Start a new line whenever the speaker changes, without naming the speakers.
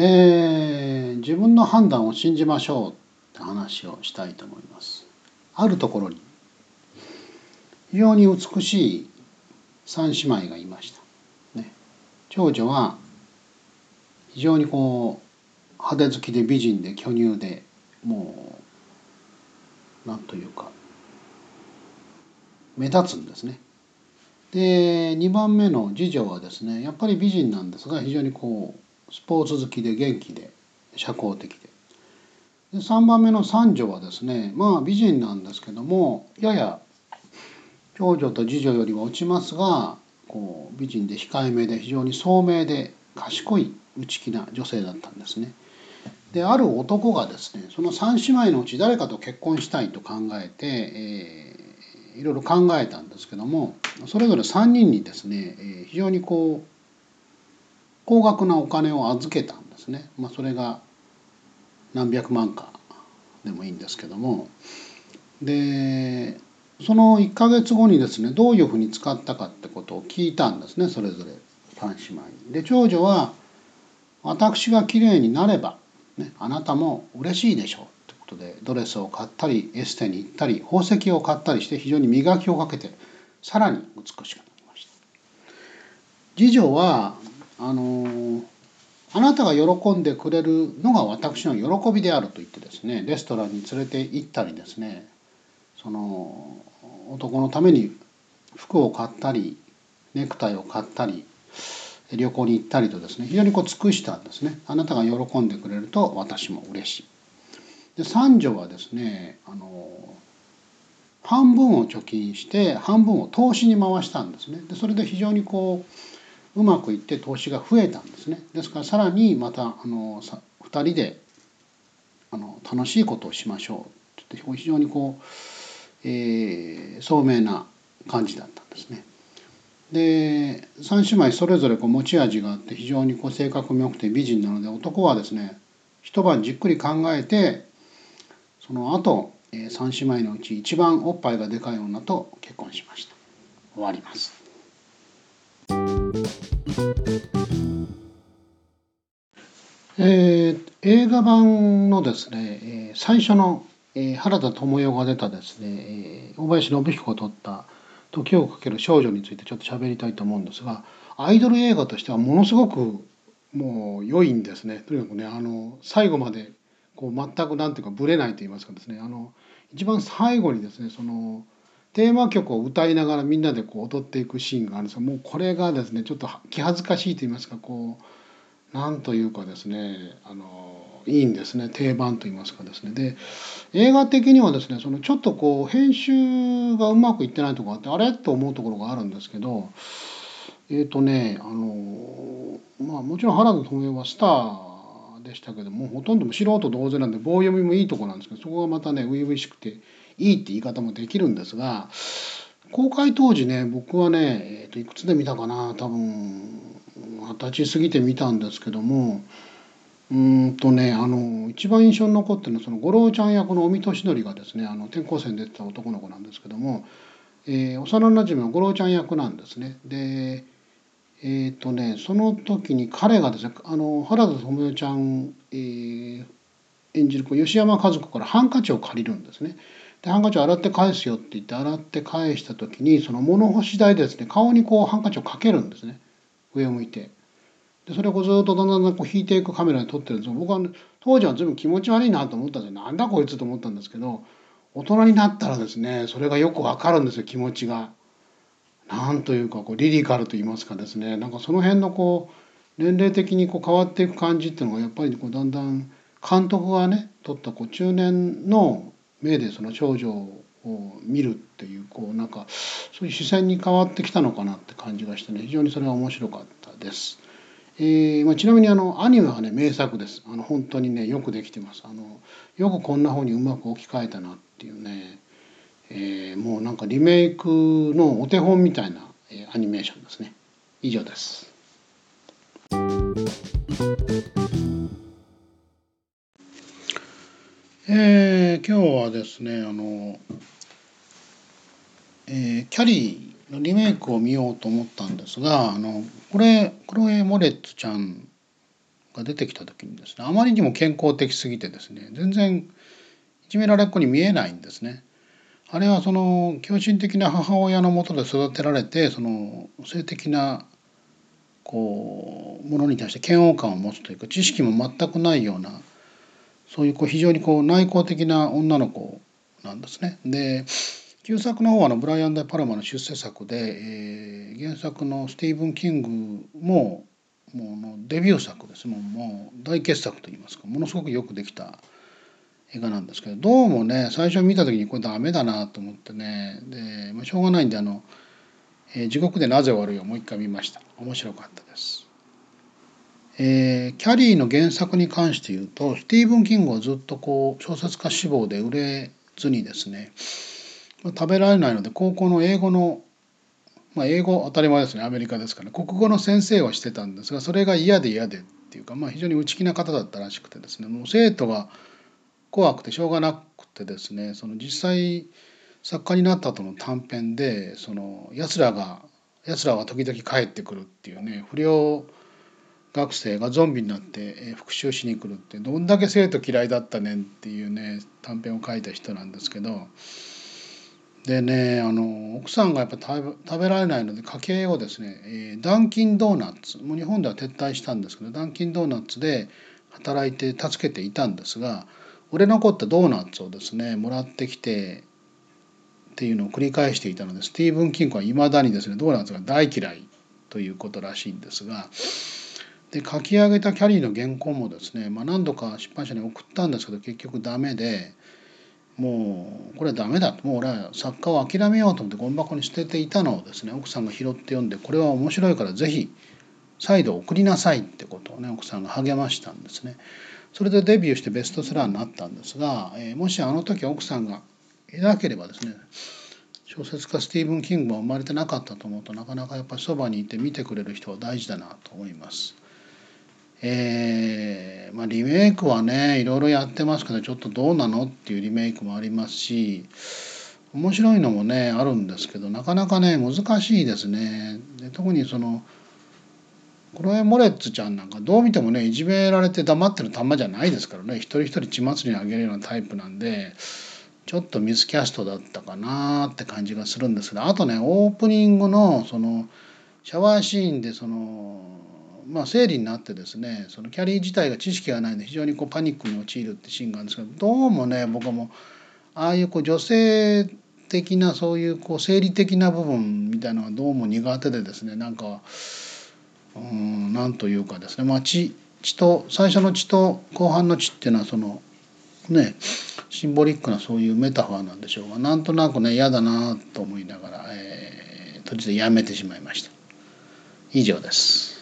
えー、自分の判断を信じましょうって話をしたいと思います。あるところに。非常に美しい三姉妹がいました、ね、長女は非常にこう派手好きで美人で巨乳でもうなんというか目立つんですね。で2番目の次女はですねやっぱり美人なんですが非常にこうスポーツ好きで元気で社交的でで3番目の三女はですねまあ美人なんですけどもやや長女と次女よりは落ちますがこう美人で控えめで非常に聡明で賢い内気な女性だったんですね。である男がですねその3姉妹のうち誰かと結婚したいと考えて、えー、いろいろ考えたんですけどもそれぞれ3人にですね、えー、非常にこう高額なお金を預けたんですね。まあ、それが何百万かでもいいんですけどもでその1か月後にですねどういうふうに使ったかってことを聞いたんですねそれぞれ3姉妹に。で長女は「私がきれいになれば、ね、あなたも嬉しいでしょう」ってことでドレスを買ったりエステに行ったり宝石を買ったりして非常に磨きをかけてさらに美しくなりました。次女はあのあなたが喜んでくれるのが私の喜びであると言ってですねレストランに連れて行ったりですねその男のために服を買ったりネクタイを買ったり旅行に行ったりとですね非常にこう尽くしたんですねあなたが喜んでくれると私も嬉しい。で三女はですねあの半分を貯金して半分を投資に回したんですねでそれで非常にこううまくいって投資が増えたんですねですからさらにまたあの2人であの楽しいことをしましょうって非常にこう、えー、聡明な感じだったんですね。で3姉妹それぞれこう持ち味があって非常にこう性格も良くて美人なので男はですね一晩じっくり考えてその後3姉妹のうち一番おっぱいがでかい女と結婚しました終わります。えー、映画版のですね、えー、最初の、えー、原田知世が出たですね、えー、大林信彦が撮った「時をかける少女」についてちょっと喋りたいと思うんですがアイドル映画としてはものすごくもう良いんですね。とにかくねあの最後までこう全く何ていうかぶれないと言いますかですねあの一番最後にですねそのテーマ曲を歌いながらみんなでこう踊っていくシーンがあるんですがもうこれがですねちょっと気恥ずかしいと言いますかこうなんというかですねあのいいんですね。定番と言いますかですね。で映画的にはですねそのちょっとこう編集がうまくいってないとこがあってあれ？と思うところがあるんですけどえっ、ー、とねあのまあもちろん原田知世はスターでしたけどもほとんど素人同然なんで棒読みもいいとこなんですけどそこがまたね初々しくていいって言い方もできるんですが公開当時ね僕はね、えー、といくつで見たかな多分二十歳過ぎて見たんですけどもうんとねあの一番印象に残ってるのはその五郎ちゃん役の尾身俊則がですねあの転校生に出てた男の子なんですけども、えー、幼なじみの五郎ちゃん役なんですね。でえーとね、その時に彼がですねあの原田知世ちゃん、えー、演じる吉山和子からハンカチを借りるんですね。でハンカチを洗って返すよって言って洗って返した時にその物干し台でですね顔にこうハンカチをかけるんですね。上を向いて。でそれをこうずっとだんだんこう引いていくカメラで撮ってるんです僕は当時は随分気持ち悪いなと思ったんですよ。なんだこいつと思ったんですけど大人になったらですねそれがよくわかるんですよ気持ちが。なんというかこうリリカルと言いますかですね。なんかその辺のこう年齢的にこう変わっていく感じっていうのがやっぱりこうだんだん監督がね撮ったこう中年の目でその少女を見るっていうこうなんかそういう視線に変わってきたのかなって感じがしてね非常にそれは面白かったです。えーまあ、ちなみにあのアニメはね名作ですあの本当にねよくできてますあのよくこんな風にうまく置き換えたなっていうね、えー、もうなんかリメイクのお手本みたいな、えー、アニメーションですね以上です。えー、今日はですねあの、えー、キャリーのリメイクを見ようと思ったんですがあのこれクロエ・モレッツちゃんが出てきた時にですねあまりにも健康的すぎてですね全然いじめられっ子に見えないんですね。あれはその狂信的な母親のもとで育てられてその性的なこうものに対して嫌悪感を持つというか知識も全くないようなそういうこう非常にこう内向的な女の子なんですね。で旧作の方はあのブライアン・ダ・パルマの出世作で、えー、原作のスティーブン・キングももうデビュー作です。もうもう大傑作といいますか。ものすごくよくできた映画なんですけどどうもね最初見た時にこれダメだなと思ってね。で、まあ、しょうがないんであの、えー「地獄でなぜ終わるよ」もう一回見ました。面白かったです。えー、キャリーの原作に関して言うとスティーブン・キングはずっとこう小説家志望で売れずにですね食べられないので高校の英語のまあ、英語当たり前ですねアメリカですから、国語の先生はしてたんですがそれが嫌で嫌でっていうか、まあ、非常に内気な方だったらしくてですねもう生徒が怖くてしょうがなくてですねその実際作家になった後の短編でその奴らが奴らは時々帰ってくるっていうね不良学生がゾンビになって復讐しに来るってどんだけ生徒嫌いだったねんっていうね短編を書いた人なんですけどでねあの奥さんがやっぱ食べられないので家計をですね、えー、ダンキンドーナツもう日本では撤退したんですけどダンキンドーナツで働いて助けていたんですが売れ残ったドーナツをですねもらってきてっていうのを繰り返していたのでスティーブン・キングはいまだにですねドーナツが大嫌いということらしいんですがで書き上げたキャリーの原稿もですね、まあ、何度か出版社に送ったんですけど結局ダメでもうこれはダメだともう俺は作家を諦めようと思ってゴミ箱に捨てていたのをですね奥さんが拾って読んでこれは面白いから是非再度送りなさいってことをね奥さんが励ましたんですね。それでデビューしてベストセラーになったんですが、えー、もしあの時奥さんがいなければですね小説家スティーブン・キングも生まれてなかったと思うとなかなかやっぱりそばにいて見てくれる人は大事だなと思います。えー、まあ、リメイクはねいろいろやってますけどちょっとどうなのっていうリメイクもありますし面白いのもねあるんですけどなかなかね難しいですね。で特にそのクロエ・モレッツちゃんなんかどう見てもねいじめられて黙ってる玉じゃないですからね一人一人血祭りにあげるようなタイプなんでちょっとミスキャストだったかなって感じがするんですけどあとねオープニングのそのシャワーシーンでそのまあ、生理になってですねそのキャリー自体が知識がないので非常にこうパニックに陥るってシーンがあるんですけどどうもね僕もああいうこう女性的なそういうこう生理的な部分みたいなのがどうも苦手でですねなんかうんなんというかですねまあ血血と最初の血と後半の血っていうのはそのねシンボリックなそういうメタファーなんでしょうがなんとなくね嫌だなと思いながら、えー、途中でやめてしまいました。以上です。